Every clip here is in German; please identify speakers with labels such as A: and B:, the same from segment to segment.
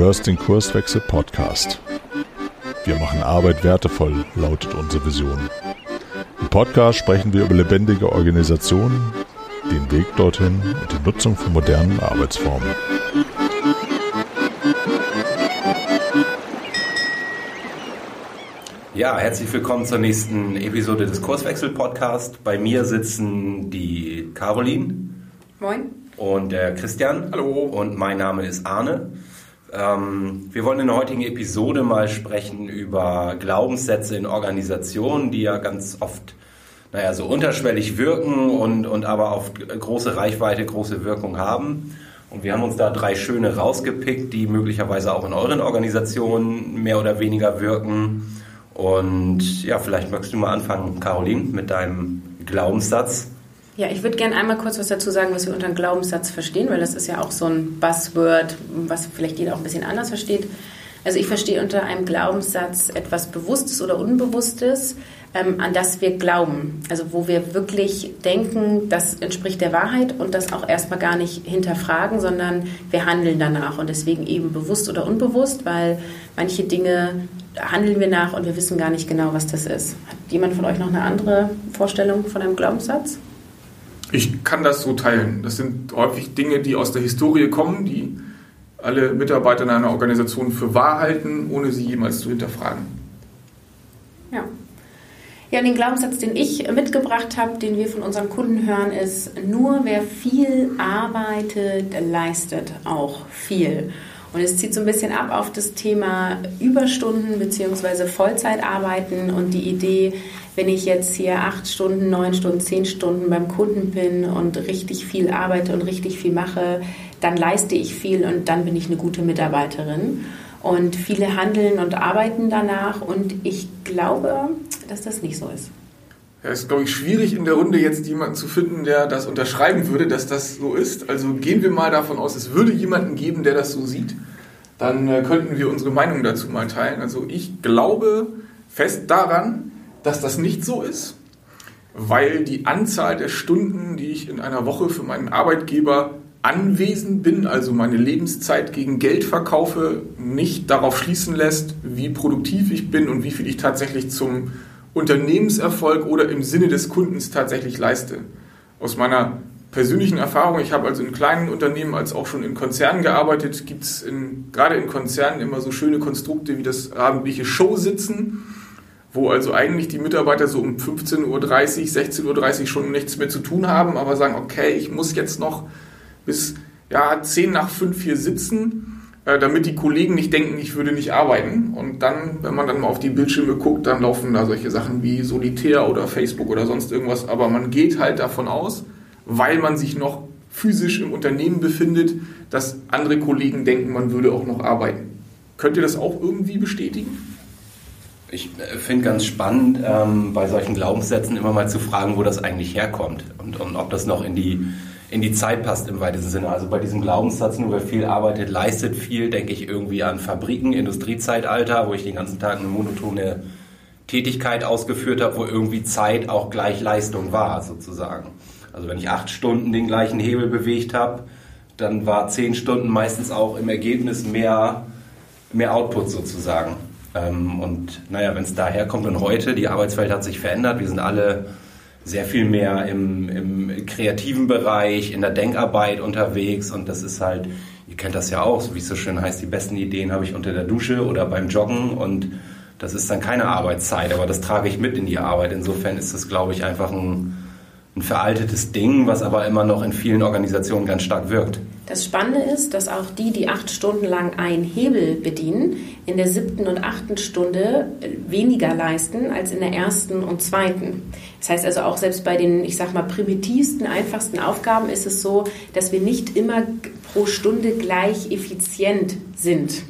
A: hörst den Kurswechsel Podcast. Wir machen Arbeit wertevoll, lautet unsere Vision. Im Podcast sprechen wir über lebendige Organisationen, den Weg dorthin und die Nutzung von modernen Arbeitsformen.
B: Ja, herzlich willkommen zur nächsten Episode des Kurswechsel Podcast. Bei mir sitzen die Caroline.
C: Moin.
B: Und der Christian.
D: Hallo.
B: Und mein Name ist Arne. Ähm, wir wollen in der heutigen Episode mal sprechen über Glaubenssätze in Organisationen, die ja ganz oft naja, so unterschwellig wirken und, und aber auf große Reichweite, große Wirkung haben. Und wir haben uns da drei schöne rausgepickt, die möglicherweise auch in euren Organisationen mehr oder weniger wirken. Und ja, vielleicht magst du mal anfangen, Caroline, mit deinem Glaubenssatz.
C: Ja, ich würde gerne einmal kurz was dazu sagen, was wir unter einem Glaubenssatz verstehen, weil das ist ja auch so ein Buzzword, was vielleicht jeder auch ein bisschen anders versteht. Also ich verstehe unter einem Glaubenssatz etwas Bewusstes oder Unbewusstes, ähm, an das wir glauben. Also wo wir wirklich denken, das entspricht der Wahrheit und das auch erstmal gar nicht hinterfragen, sondern wir handeln danach und deswegen eben bewusst oder unbewusst, weil manche Dinge handeln wir nach und wir wissen gar nicht genau, was das ist. Hat jemand von euch noch eine andere Vorstellung von einem Glaubenssatz?
D: Ich kann das so teilen. Das sind häufig Dinge, die aus der Historie kommen, die alle Mitarbeiter in einer Organisation für wahr halten, ohne sie jemals zu hinterfragen.
C: Ja. Ja, den Glaubenssatz, den ich mitgebracht habe, den wir von unseren Kunden hören, ist, nur wer viel arbeitet, leistet auch viel. Und es zieht so ein bisschen ab auf das Thema Überstunden bzw. Vollzeitarbeiten und die Idee, wenn ich jetzt hier acht Stunden, neun Stunden, zehn Stunden beim Kunden bin und richtig viel arbeite und richtig viel mache, dann leiste ich viel und dann bin ich eine gute Mitarbeiterin. Und viele handeln und arbeiten danach und ich glaube, dass das nicht so ist.
D: Ja, es ist, glaube ich, schwierig in der Runde jetzt jemanden zu finden, der das unterschreiben würde, dass das so ist. Also gehen wir mal davon aus, es würde jemanden geben, der das so sieht. Dann äh, könnten wir unsere Meinung dazu mal teilen. Also ich glaube fest daran, dass das nicht so ist, weil die Anzahl der Stunden, die ich in einer Woche für meinen Arbeitgeber anwesend bin, also meine Lebenszeit gegen Geld verkaufe, nicht darauf schließen lässt, wie produktiv ich bin und wie viel ich tatsächlich zum Unternehmenserfolg oder im Sinne des Kundens tatsächlich leiste. Aus meiner persönlichen Erfahrung, ich habe also in kleinen Unternehmen als auch schon in Konzernen gearbeitet, gibt es gerade in Konzernen immer so schöne Konstrukte wie das abendliche Show sitzen, wo also eigentlich die Mitarbeiter so um 15.30 Uhr, 16.30 Uhr schon nichts mehr zu tun haben, aber sagen, okay, ich muss jetzt noch bis ja, 10 nach 5 hier sitzen, damit die Kollegen nicht denken, ich würde nicht arbeiten. Und dann, wenn man dann mal auf die Bildschirme guckt, dann laufen da solche Sachen wie Solitär oder Facebook oder sonst irgendwas. Aber man geht halt davon aus, weil man sich noch physisch im Unternehmen befindet, dass andere Kollegen denken, man würde auch noch arbeiten. Könnt ihr das auch irgendwie bestätigen?
B: Ich äh, finde ganz spannend, ähm, bei solchen Glaubenssätzen immer mal zu fragen, wo das eigentlich herkommt und, und ob das noch in die in die Zeit passt im weitesten Sinne. Also bei diesem Glaubenssatz, nur wer viel arbeitet, leistet viel, denke ich irgendwie an Fabriken, Industriezeitalter, wo ich den ganzen Tag eine monotone Tätigkeit ausgeführt habe, wo irgendwie Zeit auch gleich Leistung war, sozusagen. Also wenn ich acht Stunden den gleichen Hebel bewegt habe, dann war zehn Stunden meistens auch im Ergebnis mehr, mehr Output sozusagen. Ähm, und naja, wenn es daher kommt und heute, die Arbeitswelt hat sich verändert, wir sind alle sehr viel mehr im, im kreativen Bereich, in der Denkarbeit unterwegs und das ist halt, ihr kennt das ja auch, so wie es so schön heißt, die besten Ideen habe ich unter der Dusche oder beim Joggen und das ist dann keine Arbeitszeit, aber das trage ich mit in die Arbeit. Insofern ist das, glaube ich, einfach ein, ein veraltetes Ding, was aber immer noch in vielen Organisationen ganz stark wirkt.
C: Das Spannende ist, dass auch die, die acht Stunden lang einen Hebel bedienen, in der siebten und achten Stunde weniger leisten als in der ersten und zweiten. Das heißt also auch selbst bei den, ich sag mal, primitivsten, einfachsten Aufgaben ist es so, dass wir nicht immer pro Stunde gleich effizient sind.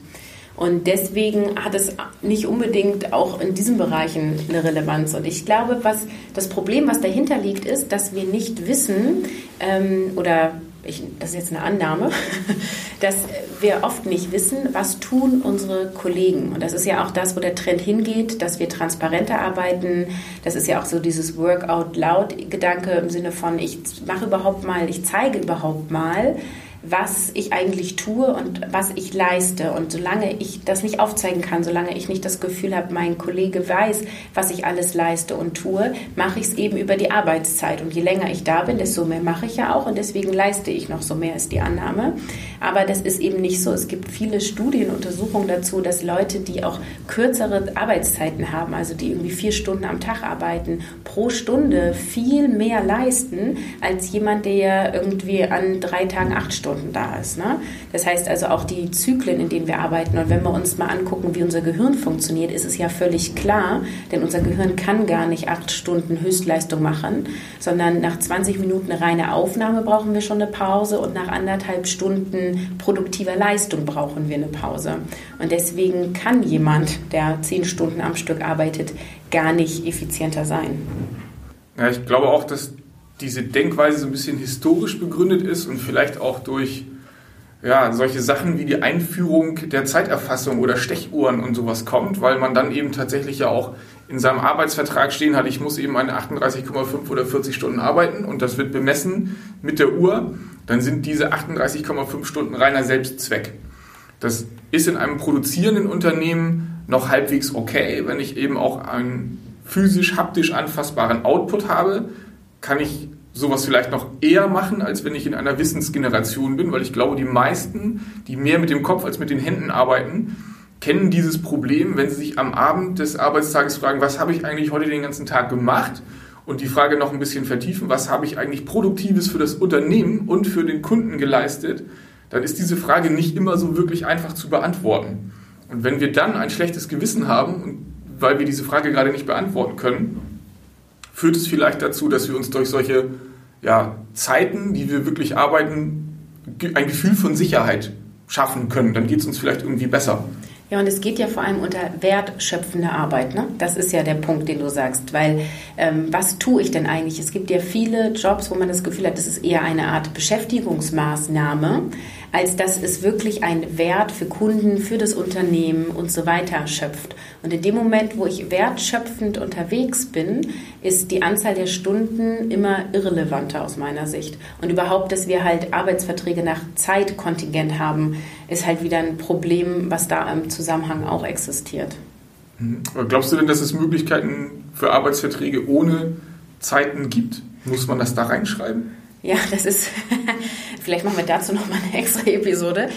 C: Und deswegen hat es nicht unbedingt auch in diesen Bereichen eine Relevanz. Und ich glaube, was das Problem, was dahinter liegt, ist, dass wir nicht wissen ähm, oder ich, das ist jetzt eine Annahme, dass wir oft nicht wissen, was tun unsere Kollegen. Und das ist ja auch das, wo der Trend hingeht, dass wir transparenter arbeiten. Das ist ja auch so dieses Work out loud Gedanke im Sinne von, ich mache überhaupt mal, ich zeige überhaupt mal, was ich eigentlich tue und was ich leiste. Und solange ich das nicht aufzeigen kann, solange ich nicht das Gefühl habe, mein Kollege weiß, was ich alles leiste und tue, mache ich es eben über die Arbeitszeit. Und je länger ich da bin, desto mehr mache ich ja auch und deswegen leiste ich noch so mehr, ist die Annahme. Aber das ist eben nicht so. Es gibt viele Studien, Untersuchungen dazu, dass Leute, die auch kürzere Arbeitszeiten haben, also die irgendwie vier Stunden am Tag arbeiten, pro Stunde viel mehr leisten als jemand, der irgendwie an drei Tagen acht Stunden da ist. Ne? Das heißt also auch die Zyklen, in denen wir arbeiten. Und wenn wir uns mal angucken, wie unser Gehirn funktioniert, ist es ja völlig klar, denn unser Gehirn kann gar nicht acht Stunden Höchstleistung machen, sondern nach 20 Minuten reine Aufnahme brauchen wir schon eine Pause und nach anderthalb Stunden produktiver Leistung brauchen wir eine Pause. Und deswegen kann jemand, der zehn Stunden am Stück arbeitet, gar nicht effizienter sein.
D: Ja, ich glaube auch, dass diese Denkweise so ein bisschen historisch begründet ist und vielleicht auch durch ja, solche Sachen wie die Einführung der Zeiterfassung oder Stechuhren und sowas kommt, weil man dann eben tatsächlich ja auch in seinem Arbeitsvertrag stehen hat, ich muss eben eine 38,5 oder 40 Stunden arbeiten und das wird bemessen mit der Uhr, dann sind diese 38,5 Stunden reiner Selbstzweck. Das ist in einem produzierenden Unternehmen noch halbwegs okay, wenn ich eben auch einen physisch, haptisch anfassbaren Output habe, kann ich sowas vielleicht noch eher machen, als wenn ich in einer Wissensgeneration bin, weil ich glaube, die meisten, die mehr mit dem Kopf als mit den Händen arbeiten, kennen dieses Problem, wenn sie sich am Abend des Arbeitstages fragen, was habe ich eigentlich heute den ganzen Tag gemacht? Und die Frage noch ein bisschen vertiefen, was habe ich eigentlich Produktives für das Unternehmen und für den Kunden geleistet? Dann ist diese Frage nicht immer so wirklich einfach zu beantworten. Und wenn wir dann ein schlechtes Gewissen haben, weil wir diese Frage gerade nicht beantworten können, führt es vielleicht dazu, dass wir uns durch solche ja, Zeiten, die wir wirklich arbeiten, ein Gefühl von Sicherheit schaffen können. Dann geht es uns vielleicht irgendwie besser.
C: Ja, und es geht ja vor allem unter wertschöpfende Arbeit. Ne? Das ist ja der Punkt, den du sagst. Weil ähm, was tue ich denn eigentlich? Es gibt ja viele Jobs, wo man das Gefühl hat, das ist eher eine Art Beschäftigungsmaßnahme als dass es wirklich einen Wert für Kunden, für das Unternehmen und so weiter schöpft. Und in dem Moment, wo ich wertschöpfend unterwegs bin, ist die Anzahl der Stunden immer irrelevanter aus meiner Sicht. Und überhaupt, dass wir halt Arbeitsverträge nach Zeitkontingent haben, ist halt wieder ein Problem, was da im Zusammenhang auch existiert.
D: Mhm. Glaubst du denn, dass es Möglichkeiten für Arbeitsverträge ohne Zeiten gibt? Muss man das da reinschreiben?
C: Ja, das ist, vielleicht machen wir dazu nochmal eine extra Episode.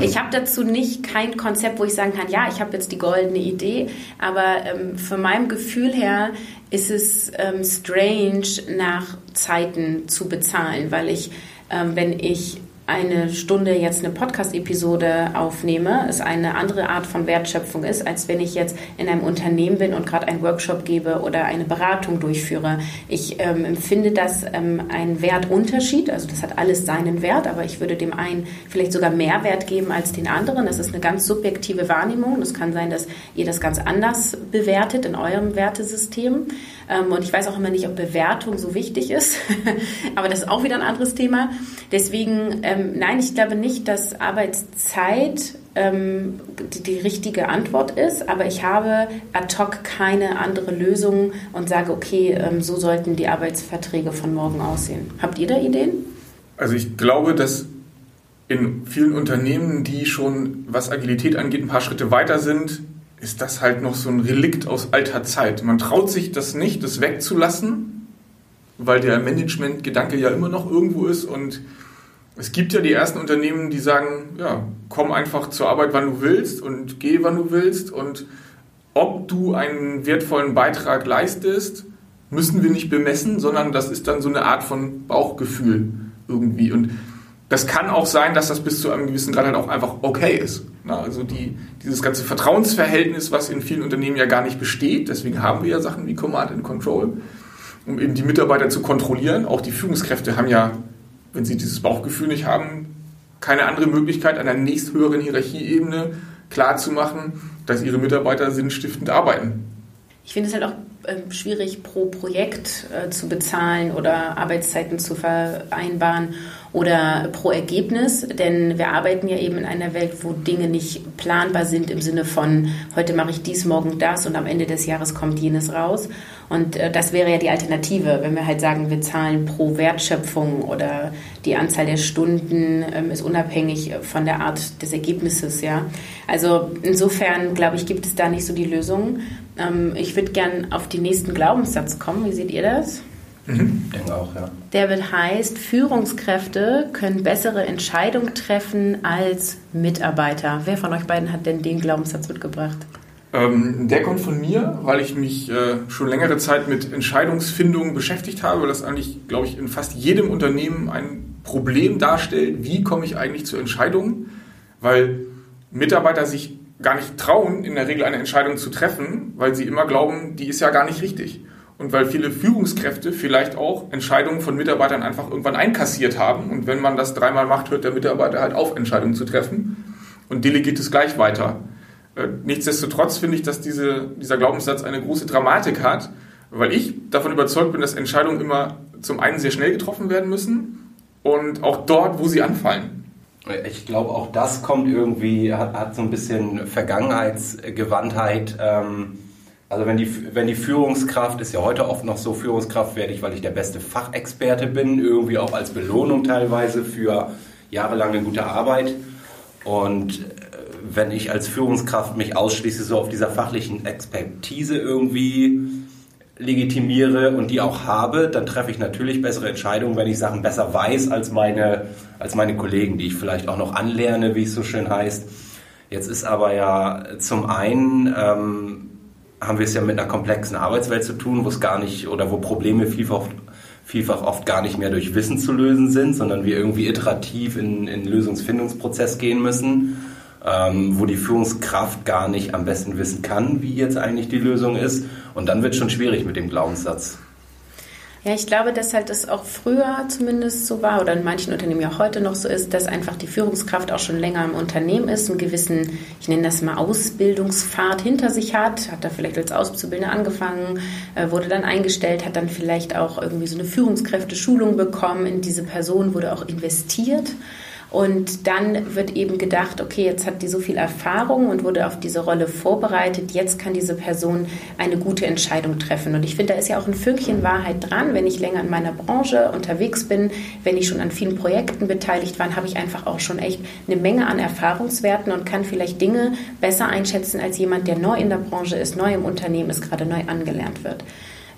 C: Ich habe dazu nicht kein Konzept, wo ich sagen kann, ja, ich habe jetzt die goldene Idee, aber ähm, von meinem Gefühl her ist es ähm, strange, nach Zeiten zu bezahlen, weil ich, ähm, wenn ich eine Stunde jetzt eine Podcast-Episode aufnehme, es eine andere Art von Wertschöpfung ist, als wenn ich jetzt in einem Unternehmen bin und gerade einen Workshop gebe oder eine Beratung durchführe. Ich ähm, empfinde das ähm, einen Wertunterschied, also das hat alles seinen Wert, aber ich würde dem einen vielleicht sogar mehr Wert geben als den anderen. Das ist eine ganz subjektive Wahrnehmung. Das kann sein, dass ihr das ganz anders bewertet in eurem Wertesystem. Ähm, und ich weiß auch immer nicht, ob Bewertung so wichtig ist, aber das ist auch wieder ein anderes Thema. Deswegen, ähm, nein, ich glaube nicht, dass Arbeitszeit ähm, die, richtige Antwort ist, aber ich habe ad hoc keine andere Lösung und sage, okay, so sollten die Arbeitsverträge von morgen aussehen. Habt ihr da Ideen?
D: Also ich glaube, dass in vielen Unternehmen, die schon, was Agilität angeht, ein paar Schritte weiter sind, ist das halt noch so ein Relikt aus alter Zeit. Man traut sich das nicht, das wegzulassen, weil der Management-Gedanke ja immer noch irgendwo ist. Und es gibt ja die ersten Unternehmen, die sagen, ja, komm einfach zur Arbeit, wann du willst und geh, wann du willst. Und ob du einen wertvollen Beitrag leistest, müssen wir nicht bemessen, sondern das ist dann so eine Art von Bauchgefühl irgendwie. Und das kann auch sein, dass das bis zu einem gewissen Grad halt auch einfach okay ist. Na, also die, dieses ganze Vertrauensverhältnis, was in vielen Unternehmen ja gar nicht besteht, deswegen haben wir ja Sachen wie Command and Control, um eben die Mitarbeiter zu kontrollieren. Auch die Führungskräfte haben ja, wenn sie dieses Bauchgefühl nicht haben, keine andere Möglichkeit, an der nächsthöheren Hierarchieebene klarzumachen, dass ihre Mitarbeiter sinnstiftend arbeiten.
C: Ich finde es halt auch äh, schwierig, pro Projekt äh, zu bezahlen oder Arbeitszeiten zu vereinbaren. Oder pro Ergebnis, denn wir arbeiten ja eben in einer Welt, wo Dinge nicht planbar sind im Sinne von, heute mache ich dies, morgen das und am Ende des Jahres kommt jenes raus. Und äh, das wäre ja die Alternative, wenn wir halt sagen, wir zahlen pro Wertschöpfung oder die Anzahl der Stunden ähm, ist unabhängig von der Art des Ergebnisses. Ja? Also insofern, glaube ich, gibt es da nicht so die Lösung. Ähm, ich würde gern auf den nächsten Glaubenssatz kommen. Wie seht ihr das?
B: Mhm. Ich denke auch, ja.
C: Der wird heißt, Führungskräfte können bessere Entscheidungen treffen als Mitarbeiter. Wer von euch beiden hat denn den Glaubenssatz mitgebracht?
D: Ähm, der kommt von mir, weil ich mich äh, schon längere Zeit mit Entscheidungsfindung beschäftigt habe, weil das eigentlich, glaube ich, in fast jedem Unternehmen ein Problem darstellt. Wie komme ich eigentlich zu Entscheidungen? Weil Mitarbeiter sich gar nicht trauen, in der Regel eine Entscheidung zu treffen, weil sie immer glauben, die ist ja gar nicht richtig. Und weil viele Führungskräfte vielleicht auch Entscheidungen von Mitarbeitern einfach irgendwann einkassiert haben. Und wenn man das dreimal macht, hört der Mitarbeiter halt auf, Entscheidungen zu treffen und delegiert es gleich weiter. Äh, nichtsdestotrotz finde ich, dass diese, dieser Glaubenssatz eine große Dramatik hat, weil ich davon überzeugt bin, dass Entscheidungen immer zum einen sehr schnell getroffen werden müssen und auch dort, wo sie anfallen.
B: Ich glaube, auch das kommt irgendwie, hat, hat so ein bisschen Vergangenheitsgewandtheit. Ähm, also wenn die, wenn die Führungskraft, ist ja heute oft noch so, Führungskraft werde ich, weil ich der beste Fachexperte bin, irgendwie auch als Belohnung teilweise für jahrelange gute Arbeit. Und äh, wenn ich als Führungskraft mich ausschließe so auf dieser fachlichen Expertise irgendwie legitimiere und die auch habe, dann treffe ich natürlich bessere Entscheidungen, wenn ich Sachen besser weiß als meine, als meine Kollegen, die ich vielleicht auch noch anlerne, wie es so schön heißt. Jetzt ist aber ja zum einen ähm, haben wir es ja mit einer komplexen Arbeitswelt zu tun, wo es gar nicht oder wo Probleme vielfach, vielfach oft gar nicht mehr durch Wissen zu lösen sind, sondern wir irgendwie iterativ in, in Lösungsfindungsprozess gehen müssen, ähm, wo die Führungskraft gar nicht am besten wissen kann, wie jetzt eigentlich die Lösung ist. Und dann wird es schon schwierig mit dem Glaubenssatz.
C: Ja, ich glaube, dass halt das auch früher zumindest so war oder in manchen Unternehmen ja heute noch so ist, dass einfach die Führungskraft auch schon länger im Unternehmen ist, einen gewissen, ich nenne das mal Ausbildungspfad hinter sich hat, hat da vielleicht als Auszubildender angefangen, äh, wurde dann eingestellt, hat dann vielleicht auch irgendwie so eine Führungskräfteschulung bekommen, in diese Person wurde auch investiert. Und dann wird eben gedacht, okay, jetzt hat die so viel Erfahrung und wurde auf diese Rolle vorbereitet, jetzt kann diese Person eine gute Entscheidung treffen. Und ich finde, da ist ja auch ein Fünkchen Wahrheit dran. Wenn ich länger in meiner Branche unterwegs bin, wenn ich schon an vielen Projekten beteiligt war, habe ich einfach auch schon echt eine Menge an Erfahrungswerten und kann vielleicht Dinge besser einschätzen als jemand, der neu in der Branche ist, neu im Unternehmen ist, gerade neu angelernt wird.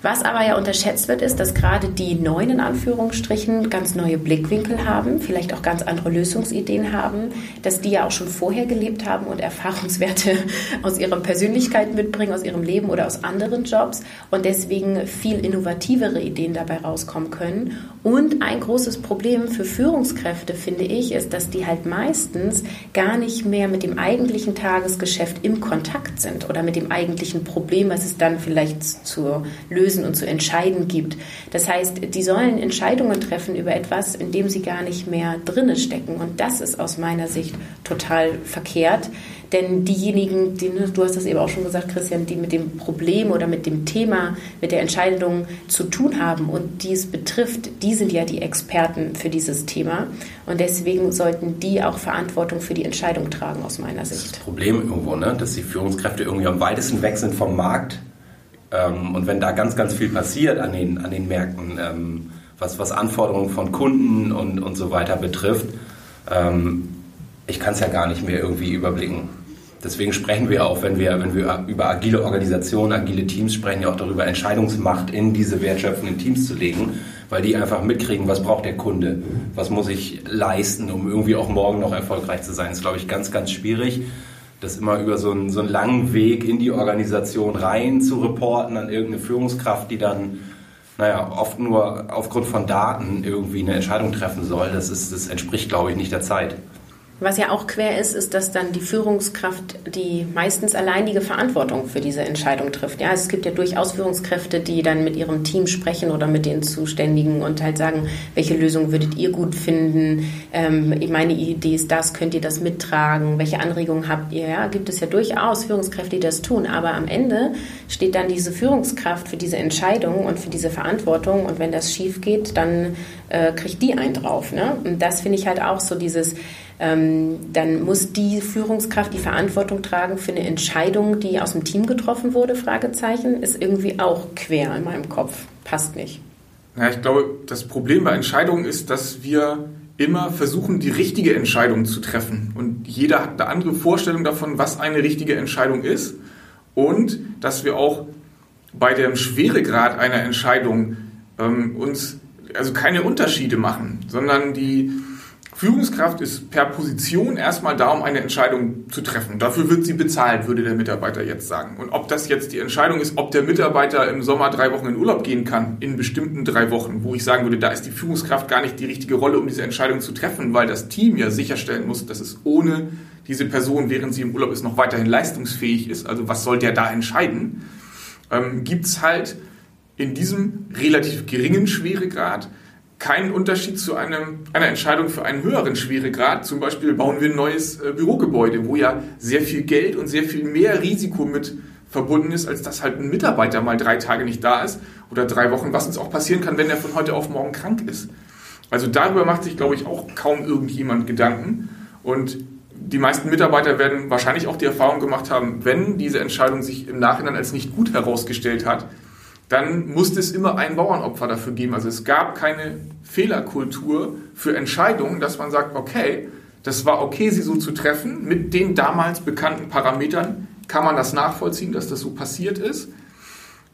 C: Was aber ja unterschätzt wird, ist, dass gerade die Neuen in Anführungsstrichen ganz neue Blickwinkel haben, vielleicht auch ganz andere Lösungsideen haben, dass die ja auch schon vorher gelebt haben und Erfahrungswerte aus ihrer Persönlichkeit mitbringen, aus ihrem Leben oder aus anderen Jobs und deswegen viel innovativere Ideen dabei rauskommen können. Und ein großes Problem für Führungskräfte, finde ich, ist, dass die halt meistens gar nicht mehr mit dem eigentlichen Tagesgeschäft im Kontakt sind oder mit dem eigentlichen Problem, was es dann vielleicht zur Lösung lösen und zu entscheiden gibt. Das heißt, die sollen Entscheidungen treffen über etwas, in dem sie gar nicht mehr drinne stecken. Und das ist aus meiner Sicht total verkehrt. Denn diejenigen, die, du hast das eben auch schon gesagt, Christian, die mit dem Problem oder mit dem Thema, mit der Entscheidung zu tun haben und die es betrifft, die sind ja die Experten für dieses Thema. Und deswegen sollten die auch Verantwortung für die Entscheidung tragen, aus meiner Sicht.
B: Das Problem irgendwo, ne? dass die Führungskräfte irgendwie am weitesten weg sind vom Markt ähm, und wenn da ganz, ganz viel passiert an den, an den Märkten, ähm, was, was Anforderungen von Kunden und, und so weiter betrifft, ähm, ich kann es ja gar nicht mehr irgendwie überblicken. Deswegen sprechen wir auch, wenn wir, wenn wir über agile Organisationen, agile Teams sprechen, ja auch darüber, Entscheidungsmacht in diese wertschöpfenden Teams zu legen, weil die einfach mitkriegen, was braucht der Kunde, was muss ich leisten, um irgendwie auch morgen noch erfolgreich zu sein. Das ist, glaube ich, ganz, ganz schwierig das immer über so einen, so einen langen Weg in die Organisation rein zu reporten an irgendeine Führungskraft, die dann naja, oft nur aufgrund von Daten irgendwie eine Entscheidung treffen soll, das, ist, das entspricht, glaube ich, nicht der Zeit.
C: Was ja auch quer ist, ist, dass dann die Führungskraft die meistens alleinige Verantwortung für diese Entscheidung trifft. Ja, es gibt ja durchaus Führungskräfte, die dann mit ihrem Team sprechen oder mit den Zuständigen und halt sagen, welche Lösung würdet ihr gut finden? Ähm, meine Idee ist das, könnt ihr das mittragen? Welche Anregungen habt ihr? Ja, gibt es ja durchaus Führungskräfte, die das tun. Aber am Ende steht dann diese Führungskraft für diese Entscheidung und für diese Verantwortung. Und wenn das schief geht, dann äh, kriegt die einen drauf. Ne? Und das finde ich halt auch so dieses, dann muss die Führungskraft die Verantwortung tragen für eine Entscheidung, die aus dem Team getroffen wurde, Fragezeichen, ist irgendwie auch quer in meinem Kopf. Passt nicht.
D: Ja, ich glaube, das Problem bei Entscheidungen ist, dass wir immer versuchen, die richtige Entscheidung zu treffen. Und jeder hat eine andere Vorstellung davon, was eine richtige Entscheidung ist. Und dass wir auch bei dem Schweregrad einer Entscheidung ähm, uns also keine Unterschiede machen, sondern die Führungskraft ist per Position erstmal da, um eine Entscheidung zu treffen. Dafür wird sie bezahlt, würde der Mitarbeiter jetzt sagen. Und ob das jetzt die Entscheidung ist, ob der Mitarbeiter im Sommer drei Wochen in Urlaub gehen kann, in bestimmten drei Wochen, wo ich sagen würde, da ist die Führungskraft gar nicht die richtige Rolle, um diese Entscheidung zu treffen, weil das Team ja sicherstellen muss, dass es ohne diese Person, während sie im Urlaub ist, noch weiterhin leistungsfähig ist. Also was soll der da entscheiden? Ähm, Gibt es halt in diesem relativ geringen Schweregrad keinen Unterschied zu einem, einer Entscheidung für einen höheren Schweregrad. Zum Beispiel bauen wir ein neues äh, Bürogebäude, wo ja sehr viel Geld und sehr viel mehr Risiko mit verbunden ist, als dass halt ein Mitarbeiter mal drei Tage nicht da ist oder drei Wochen, was uns auch passieren kann, wenn er von heute auf morgen krank ist. Also darüber macht sich, glaube ich, auch kaum irgendjemand Gedanken. Und die meisten Mitarbeiter werden wahrscheinlich auch die Erfahrung gemacht haben, wenn diese Entscheidung sich im Nachhinein als nicht gut herausgestellt hat, dann musste es immer ein Bauernopfer dafür geben. Also es gab keine Fehlerkultur für Entscheidungen, dass man sagt, okay, das war okay, sie so zu treffen. Mit den damals bekannten Parametern kann man das nachvollziehen, dass das so passiert ist.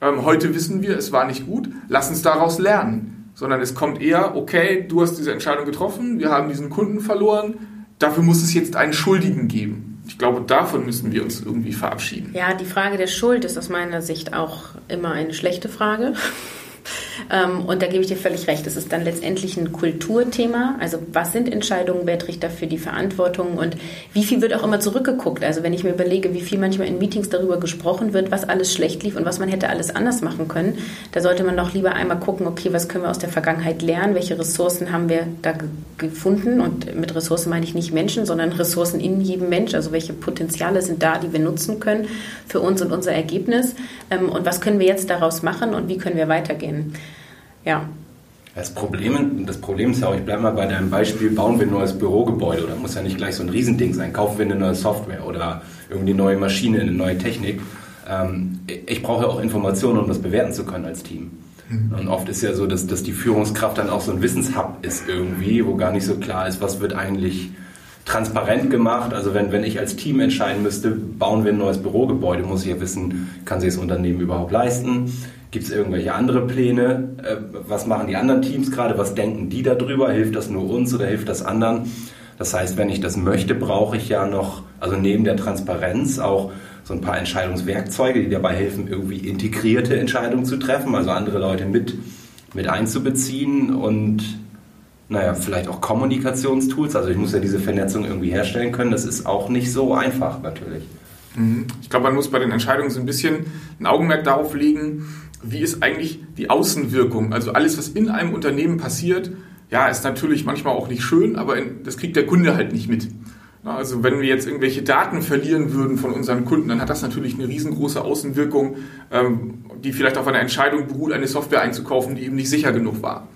D: Ähm, heute wissen wir, es war nicht gut. Lass uns daraus lernen. Sondern es kommt eher, okay, du hast diese Entscheidung getroffen, wir haben diesen Kunden verloren, dafür muss es jetzt einen Schuldigen geben ich glaube, davon müssen wir uns irgendwie verabschieden.
C: Ja, die Frage der Schuld ist aus meiner Sicht auch immer eine schlechte Frage. Ähm, und da gebe ich dir völlig recht. Es ist dann letztendlich ein Kulturthema. Also was sind Entscheidungen, wer trägt dafür die Verantwortung und wie viel wird auch immer zurückgeguckt. Also wenn ich mir überlege, wie viel manchmal in Meetings darüber gesprochen wird, was alles schlecht lief und was man hätte alles anders machen können, da sollte man doch lieber einmal gucken, okay, was können wir aus der Vergangenheit lernen, welche Ressourcen haben wir da gefunden und mit Ressourcen meine ich nicht Menschen, sondern Ressourcen in jedem Mensch. Also welche Potenziale sind da, die wir nutzen können für uns und unser Ergebnis ähm, und was können wir jetzt daraus machen und wie können wir weitergehen. Ja.
B: Das Problem, das Problem ist ja auch, ich bleibe mal bei deinem Beispiel, bauen wir ein neues Bürogebäude oder muss ja nicht gleich so ein Riesending sein, kaufen wir eine neue Software oder irgendwie eine neue Maschine, eine neue Technik. Ähm, ich brauche ja auch Informationen, um das bewerten zu können als Team. Mhm. Und oft ist ja so, dass, dass die Führungskraft dann auch so ein Wissenshub ist irgendwie, wo gar nicht so klar ist, was wird eigentlich transparent gemacht. Also wenn, wenn ich als Team entscheiden müsste, bauen wir ein neues Bürogebäude, muss ich ja wissen, kann sich das Unternehmen überhaupt leisten? Gibt es irgendwelche andere Pläne? Äh, was machen die anderen Teams gerade? Was denken die darüber? Hilft das nur uns oder hilft das anderen? Das heißt, wenn ich das möchte, brauche ich ja noch, also neben der Transparenz auch so ein paar Entscheidungswerkzeuge, die dabei helfen, irgendwie integrierte Entscheidungen zu treffen, also andere Leute mit, mit einzubeziehen und naja, vielleicht auch Kommunikationstools. Also ich muss ja diese Vernetzung irgendwie herstellen können. Das ist auch nicht so einfach natürlich.
D: Mhm. Ich glaube, man muss bei den Entscheidungen so ein bisschen ein Augenmerk darauf legen, wie ist eigentlich die Außenwirkung? Also alles, was in einem Unternehmen passiert, ja, ist natürlich manchmal auch nicht schön, aber das kriegt der Kunde halt nicht mit. Also wenn wir jetzt irgendwelche Daten verlieren würden von unseren Kunden, dann hat das natürlich eine riesengroße Außenwirkung, ähm, die vielleicht auf einer Entscheidung beruht, eine Software einzukaufen, die eben nicht sicher genug war.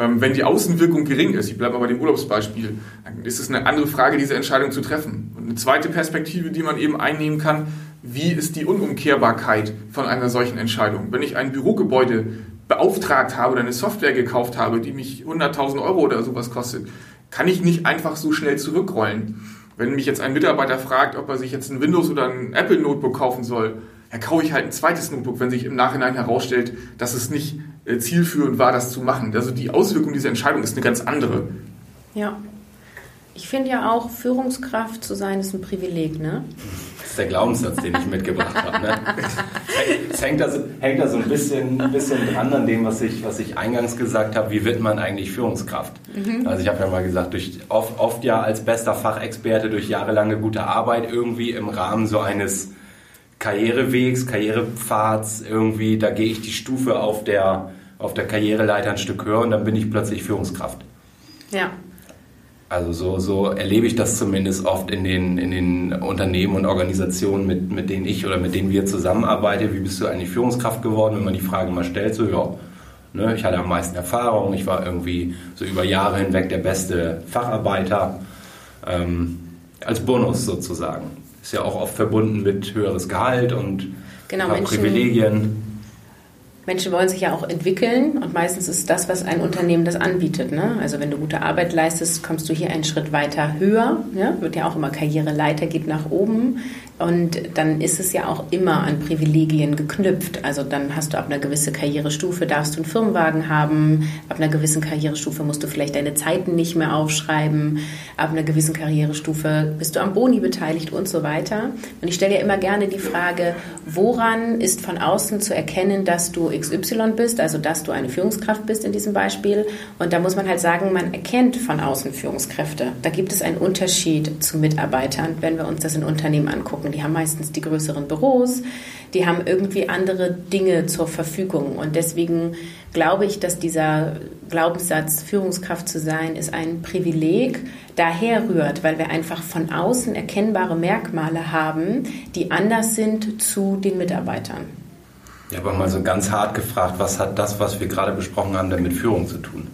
D: Ähm, wenn die Außenwirkung gering ist, ich bleibe aber bei dem Urlaubsbeispiel, dann ist es eine andere Frage, diese Entscheidung zu treffen. Und eine zweite Perspektive, die man eben einnehmen kann, wie ist die Unumkehrbarkeit von einer solchen Entscheidung? Wenn ich ein Bürogebäude beauftragt habe oder eine Software gekauft habe, die mich 100.000 Euro oder sowas kostet, kann ich nicht einfach so schnell zurückrollen. Wenn mich jetzt ein Mitarbeiter fragt, ob er sich jetzt ein Windows oder ein Apple Notebook kaufen soll, ja, kaufe ich halt ein zweites Notebook, wenn sich im Nachhinein herausstellt, dass es nicht zielführend war, das zu machen. Also die Auswirkung dieser Entscheidung ist eine ganz andere.
C: Ja. Ich finde ja auch, Führungskraft zu sein, ist ein Privileg, ne?
B: Das ist der Glaubenssatz, den ich mitgebracht habe. Ne? Es hängt da, so, hängt da so ein bisschen, bisschen dran an dem, was ich, was ich eingangs gesagt habe. Wie wird man eigentlich Führungskraft? Mhm. Also ich habe ja mal gesagt, durch, oft, oft ja als bester Fachexperte durch jahrelange gute Arbeit irgendwie im Rahmen so eines Karrierewegs, Karrierepfads irgendwie, da gehe ich die Stufe auf der, auf der Karriereleiter ein Stück höher und dann bin ich plötzlich Führungskraft.
C: Ja.
B: Also so, so erlebe ich das zumindest oft in den, in den Unternehmen und Organisationen, mit, mit denen ich oder mit denen wir zusammenarbeiten. Wie bist du eigentlich Führungskraft geworden? Wenn man die Frage mal stellt, so ja, Ne? Ich hatte am meisten Erfahrung, ich war irgendwie so über Jahre hinweg der beste Facharbeiter. Ähm, als Bonus sozusagen. Ist ja auch oft verbunden mit höheres Gehalt und
C: genau,
B: Menschen, Privilegien.
C: Menschen wollen sich ja auch entwickeln und meistens ist das, was ein Unternehmen das anbietet. Ne? Also wenn du gute Arbeit leistest, kommst du hier einen Schritt weiter höher. Ja? Wird ja auch immer Karriereleiter geht nach oben. Und dann ist es ja auch immer an Privilegien geknüpft. Also dann hast du ab einer gewissen Karrierestufe, darfst du einen Firmenwagen haben. Ab einer gewissen Karrierestufe musst du vielleicht deine Zeiten nicht mehr aufschreiben. Ab einer gewissen Karrierestufe bist du am Boni beteiligt und so weiter. Und ich stelle ja immer gerne die Frage, woran ist von außen zu erkennen, dass du XY bist, also dass du eine Führungskraft bist in diesem Beispiel. Und da muss man halt sagen, man erkennt von außen Führungskräfte. Da gibt es einen Unterschied zu Mitarbeitern, wenn wir uns das in Unternehmen angucken. Die haben meistens die größeren Büros, die haben irgendwie andere Dinge zur Verfügung. Und deswegen glaube ich, dass dieser Glaubenssatz, Führungskraft zu sein, ist ein Privileg, daher rührt, weil wir einfach von außen erkennbare Merkmale haben, die anders sind zu den Mitarbeitern.
B: Ja, aber mal so ganz hart gefragt, was hat das, was wir gerade besprochen haben, denn mit Führung zu tun?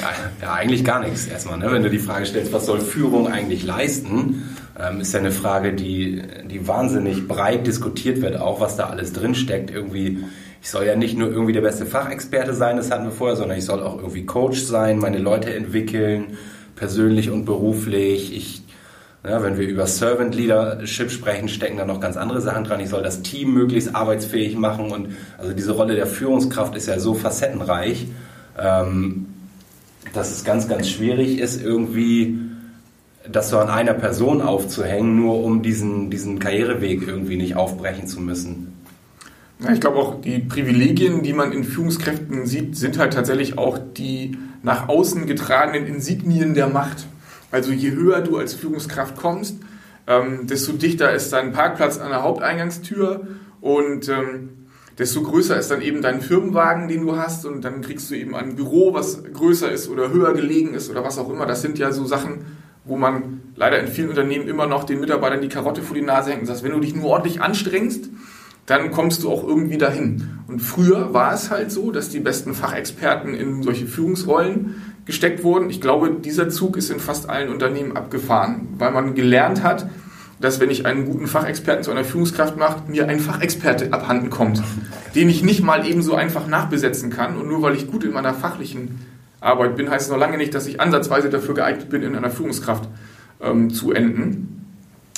B: Ja, ja eigentlich gar nichts erstmal. Ne? Wenn du die Frage stellst, was soll Führung eigentlich leisten, ähm, ist ja eine Frage, die, die wahnsinnig breit diskutiert wird, auch was da alles drinsteckt. Irgendwie, ich soll ja nicht nur irgendwie der beste Fachexperte sein, das hatten wir vorher, sondern ich soll auch irgendwie Coach sein, meine Leute entwickeln, persönlich und beruflich. Ich, ja, wenn wir über Servant Leadership sprechen, stecken da noch ganz andere Sachen dran. Ich soll das Team möglichst arbeitsfähig machen und also diese Rolle der Führungskraft ist ja so facettenreich, ähm, dass es ganz, ganz schwierig ist, irgendwie das so an einer Person aufzuhängen, nur um diesen, diesen Karriereweg irgendwie nicht aufbrechen zu müssen.
D: Ja, ich glaube auch, die Privilegien, die man in Führungskräften sieht, sind halt tatsächlich auch die nach außen getragenen Insignien der Macht. Also je höher du als Führungskraft kommst, ähm, desto dichter ist dein Parkplatz an der Haupteingangstür und ähm, desto größer ist dann eben dein Firmenwagen, den du hast und dann kriegst du eben ein Büro, was größer ist oder höher gelegen ist oder was auch immer. Das sind ja so Sachen, wo man leider in vielen Unternehmen immer noch den Mitarbeitern die Karotte vor die Nase hängt und sagt, wenn du dich nur ordentlich anstrengst, dann kommst du auch irgendwie dahin. Und früher war es halt so, dass die besten Fachexperten in solche Führungsrollen gesteckt wurden. Ich glaube, dieser Zug ist in fast allen Unternehmen abgefahren, weil man gelernt hat, dass wenn ich einen guten Fachexperten zu einer Führungskraft mache, mir ein Fachexperte abhanden kommt, den ich nicht mal eben so einfach nachbesetzen kann. Und nur weil ich gut in meiner fachlichen Arbeit bin, heißt es noch lange nicht, dass ich ansatzweise dafür geeignet bin, in einer Führungskraft ähm, zu enden.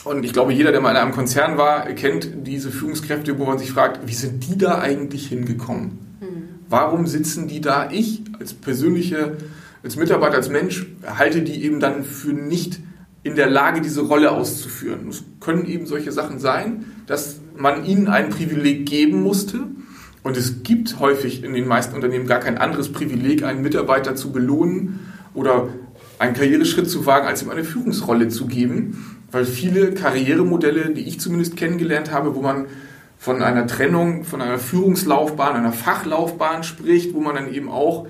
D: Und ich glaube, jeder, der mal in einem Konzern war, kennt diese Führungskräfte, wo man sich fragt, wie sind die da eigentlich hingekommen? Mhm. Warum sitzen die da? Ich als persönliche, als Mitarbeiter, als Mensch halte die eben dann für nicht in der Lage, diese Rolle auszuführen. Es können eben solche Sachen sein, dass man ihnen ein Privileg geben musste, und es gibt häufig in den meisten Unternehmen gar kein anderes Privileg, einen Mitarbeiter zu belohnen oder einen Karriereschritt zu wagen, als ihm eine Führungsrolle zu geben. Weil viele Karrieremodelle, die ich zumindest kennengelernt habe, wo man von einer Trennung, von einer Führungslaufbahn, einer Fachlaufbahn spricht, wo man dann eben auch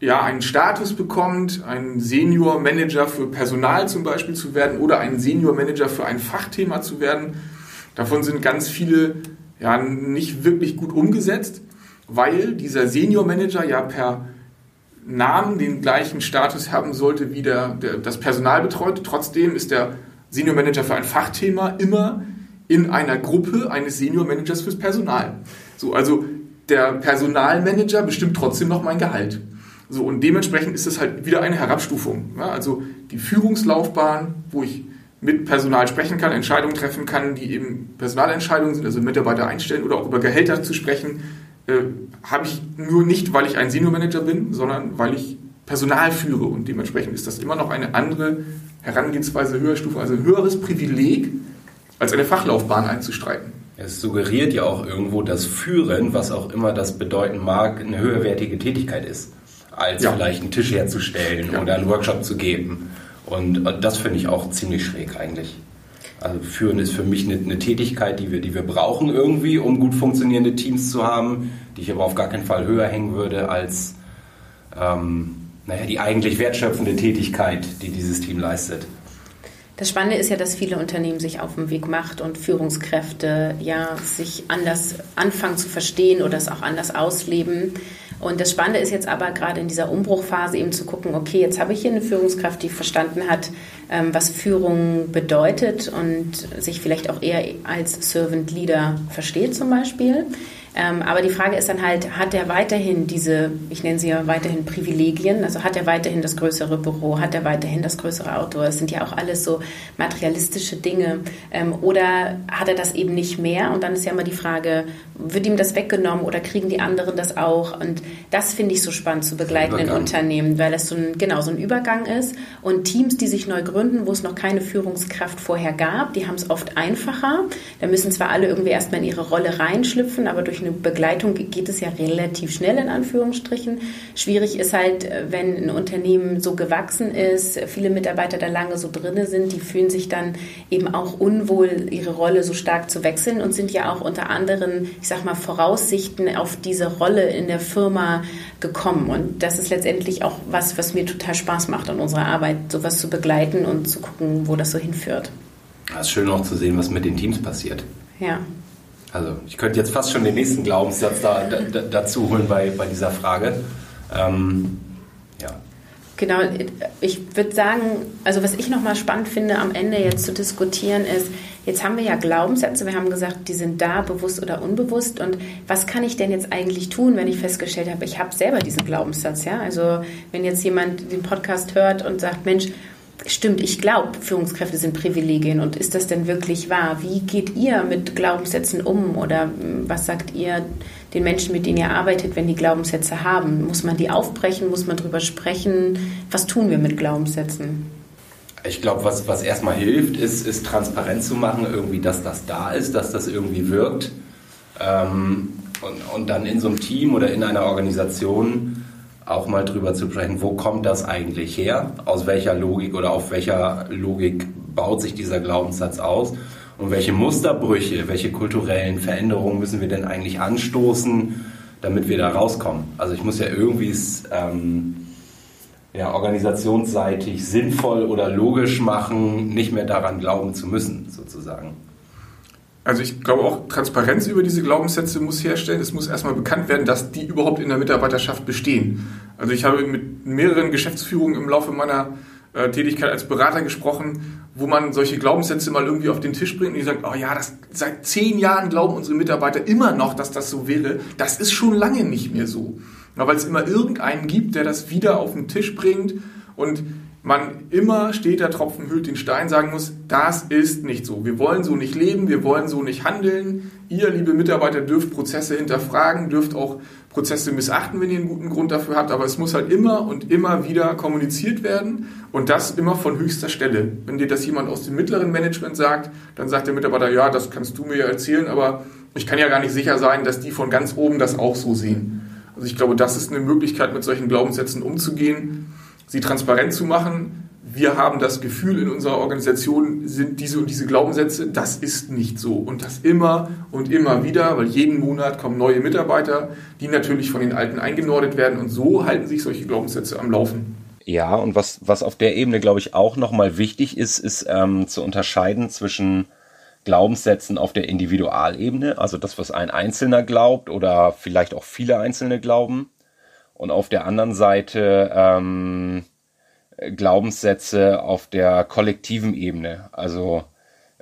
D: ja, einen Status bekommt, einen Senior Manager für Personal zum Beispiel zu werden oder einen Senior Manager für ein Fachthema zu werden. Davon sind ganz viele ja nicht wirklich gut umgesetzt, weil dieser Senior Manager ja per Namen den gleichen Status haben sollte wie der, der das Personal betreut. Trotzdem ist der Senior Manager für ein Fachthema immer in einer Gruppe eines Senior Managers fürs Personal. So, also der Personalmanager bestimmt trotzdem noch mein Gehalt. So, und dementsprechend ist es halt wieder eine Herabstufung. Ja, also die Führungslaufbahn, wo ich mit Personal sprechen kann, Entscheidungen treffen kann, die eben Personalentscheidungen sind, also Mitarbeiter einstellen oder auch über Gehälter zu sprechen, äh, habe ich nur nicht, weil ich ein Senior Manager bin, sondern weil ich Personal führe und dementsprechend ist das immer noch eine andere Herangehensweise, höhere Stufe, also ein höheres Privileg, als eine Fachlaufbahn einzustreiten.
B: Es suggeriert ja auch irgendwo, dass Führen, was auch immer das bedeuten mag, eine höherwertige Tätigkeit ist, als ja. vielleicht einen Tisch herzustellen ja. oder einen Workshop zu geben. Und das finde ich auch ziemlich schräg eigentlich. Also führen ist für mich eine, eine, Tätigkeit, die wir, die wir brauchen irgendwie, um gut funktionierende Teams zu haben, die ich aber auf gar keinen Fall höher hängen würde als ähm, naja, die eigentlich wertschöpfende Tätigkeit, die dieses Team leistet.
C: Das Spannende ist ja, dass viele Unternehmen sich auf den Weg macht und Führungskräfte ja sich anders anfangen zu verstehen oder es auch anders ausleben. Und das Spannende ist jetzt aber gerade in dieser Umbruchphase eben zu gucken, okay, jetzt habe ich hier eine Führungskraft, die verstanden hat, ähm, was Führung bedeutet und sich vielleicht auch eher als Servant Leader versteht zum Beispiel. Ähm, aber die Frage ist dann halt, hat er weiterhin diese, ich nenne sie ja weiterhin Privilegien, also hat er weiterhin das größere Büro, hat er weiterhin das größere Auto, es sind ja auch alles so materialistische Dinge, ähm, oder hat er das eben nicht mehr? Und dann ist ja immer die Frage, wird ihm das weggenommen oder kriegen die anderen das auch? Und das finde ich so spannend zu begleiten in Unternehmen, weil es so ein, genau so ein Übergang ist und Teams, die sich neu gründen, wo es noch keine Führungskraft vorher gab, die haben es oft einfacher. Da müssen zwar alle irgendwie erstmal in ihre Rolle reinschlüpfen, aber durch eine Begleitung geht es ja relativ schnell in Anführungsstrichen. Schwierig ist halt, wenn ein Unternehmen so gewachsen ist, viele Mitarbeiter da lange so drinne sind, die fühlen sich dann eben auch unwohl, ihre Rolle so stark zu wechseln und sind ja auch unter anderem, ich sag mal, Voraussichten auf diese Rolle in der Firma gekommen. Und das ist letztendlich auch was, was mir total Spaß macht an unserer Arbeit, sowas zu begleiten und zu gucken, wo das so hinführt.
B: Es ist schön auch zu sehen, was mit den Teams passiert.
C: Ja.
B: Also ich könnte jetzt fast schon den nächsten Glaubenssatz da, da, dazu holen bei, bei dieser Frage. Ähm, ja.
C: Genau, ich würde sagen, also was ich nochmal spannend finde, am Ende jetzt zu diskutieren ist, jetzt haben wir ja Glaubenssätze, wir haben gesagt, die sind da, bewusst oder unbewusst. Und was kann ich denn jetzt eigentlich tun, wenn ich festgestellt habe, ich habe selber diesen Glaubenssatz, ja? Also wenn jetzt jemand den Podcast hört und sagt, Mensch, Stimmt, ich glaube, Führungskräfte sind Privilegien. Und ist das denn wirklich wahr? Wie geht ihr mit Glaubenssätzen um? Oder hm, was sagt ihr den Menschen, mit denen ihr arbeitet, wenn die Glaubenssätze haben? Muss man die aufbrechen? Muss man drüber sprechen? Was tun wir mit Glaubenssätzen?
B: Ich glaube, was, was erstmal hilft, ist, ist transparent zu machen, irgendwie, dass das da ist, dass das irgendwie wirkt. Ähm, und, und dann in so einem Team oder in einer Organisation auch mal drüber zu sprechen, wo kommt das eigentlich her? Aus welcher Logik oder auf welcher Logik baut sich dieser Glaubenssatz aus? Und welche Musterbrüche, welche kulturellen Veränderungen müssen wir denn eigentlich anstoßen, damit wir da rauskommen? Also ich muss ja irgendwie ähm, ja, organisationsseitig sinnvoll oder logisch machen, nicht mehr daran glauben zu müssen, sozusagen.
D: Also ich glaube auch, Transparenz über diese Glaubenssätze muss herstellen. Es muss erstmal bekannt werden, dass die überhaupt in der Mitarbeiterschaft bestehen. Also ich habe mit mehreren Geschäftsführungen im Laufe meiner äh, Tätigkeit als Berater gesprochen, wo man solche Glaubenssätze mal irgendwie auf den Tisch bringt und die sagen, oh ja, das, seit zehn Jahren glauben unsere Mitarbeiter immer noch, dass das so wäre. Das ist schon lange nicht mehr so. Weil es immer irgendeinen gibt, der das wieder auf den Tisch bringt und man immer steht der Tropfen hüllt den Stein sagen muss, das ist nicht so. Wir wollen so nicht leben, wir wollen so nicht handeln. Ihr, liebe Mitarbeiter, dürft Prozesse hinterfragen, dürft auch Prozesse missachten, wenn ihr einen guten Grund dafür habt, aber es muss halt immer und immer wieder kommuniziert werden und das immer von höchster Stelle. Wenn dir das jemand aus dem mittleren Management sagt, dann sagt der Mitarbeiter, ja, das kannst du mir ja erzählen, aber ich kann ja gar nicht sicher sein, dass die von ganz oben das auch so sehen. Also ich glaube, das ist eine Möglichkeit, mit solchen Glaubenssätzen umzugehen sie transparent zu machen. Wir haben das Gefühl, in unserer Organisation sind diese und diese Glaubenssätze, das ist nicht so. Und das immer und immer wieder, weil jeden Monat kommen neue Mitarbeiter, die natürlich von den Alten eingenordet werden. Und so halten sich solche Glaubenssätze am Laufen.
E: Ja, und was, was auf der Ebene, glaube ich, auch nochmal wichtig ist, ist ähm, zu unterscheiden zwischen Glaubenssätzen auf der Individualebene, also das, was ein Einzelner glaubt oder vielleicht auch viele Einzelne glauben, und auf der anderen Seite ähm, Glaubenssätze auf der kollektiven Ebene, also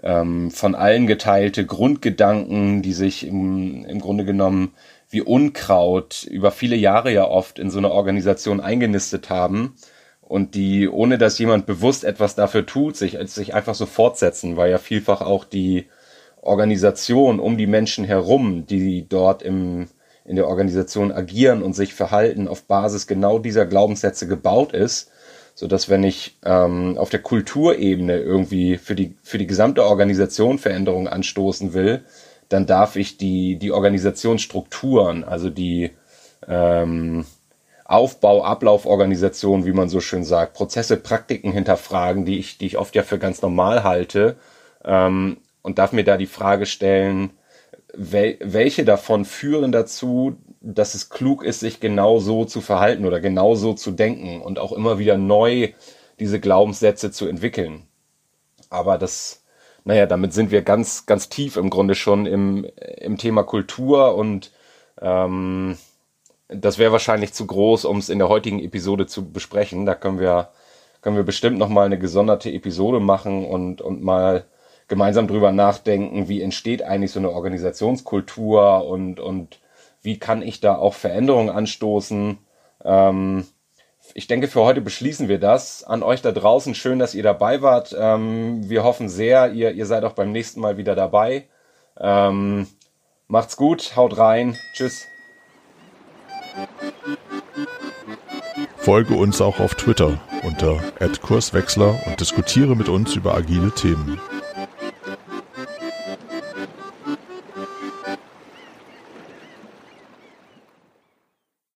E: ähm, von allen geteilte Grundgedanken, die sich im, im Grunde genommen wie Unkraut über viele Jahre ja oft in so eine Organisation eingenistet haben und die, ohne dass jemand bewusst etwas dafür tut, sich, sich einfach so fortsetzen, weil ja vielfach auch die Organisation um die Menschen herum, die dort im, in der Organisation agieren und sich verhalten auf Basis genau dieser Glaubenssätze gebaut ist, so dass wenn ich ähm, auf der Kulturebene irgendwie für die für die gesamte Organisation Veränderungen anstoßen will, dann darf ich die die Organisationsstrukturen, also die ähm, Aufbau, Ablauforganisation, wie man so schön sagt, Prozesse, Praktiken hinterfragen, die ich, die ich oft ja für ganz normal halte, ähm, und darf mir da die Frage stellen, wel welche davon führen dazu, dass es klug ist, sich genau so zu verhalten oder genau so zu denken und auch immer wieder neu diese Glaubenssätze zu entwickeln. Aber das, naja, damit sind wir ganz, ganz tief im Grunde schon im, im Thema Kultur und ähm,
B: das wäre wahrscheinlich zu groß, um es in der heutigen Episode zu besprechen. Da können wir, können wir bestimmt nochmal eine gesonderte Episode machen und, und mal gemeinsam drüber nachdenken, wie entsteht eigentlich so eine Organisationskultur und, und wie kann ich da auch Veränderungen anstoßen. Ähm, ich denke, für heute beschließen wir das. An euch da draußen, schön, dass ihr dabei wart. Ähm, wir hoffen sehr, ihr, ihr seid auch beim nächsten Mal wieder dabei. Ähm, macht's gut, haut rein. Tschüss.
A: Folge uns auch auf Twitter unter @kurswechsler und diskutiere mit uns über agile Themen.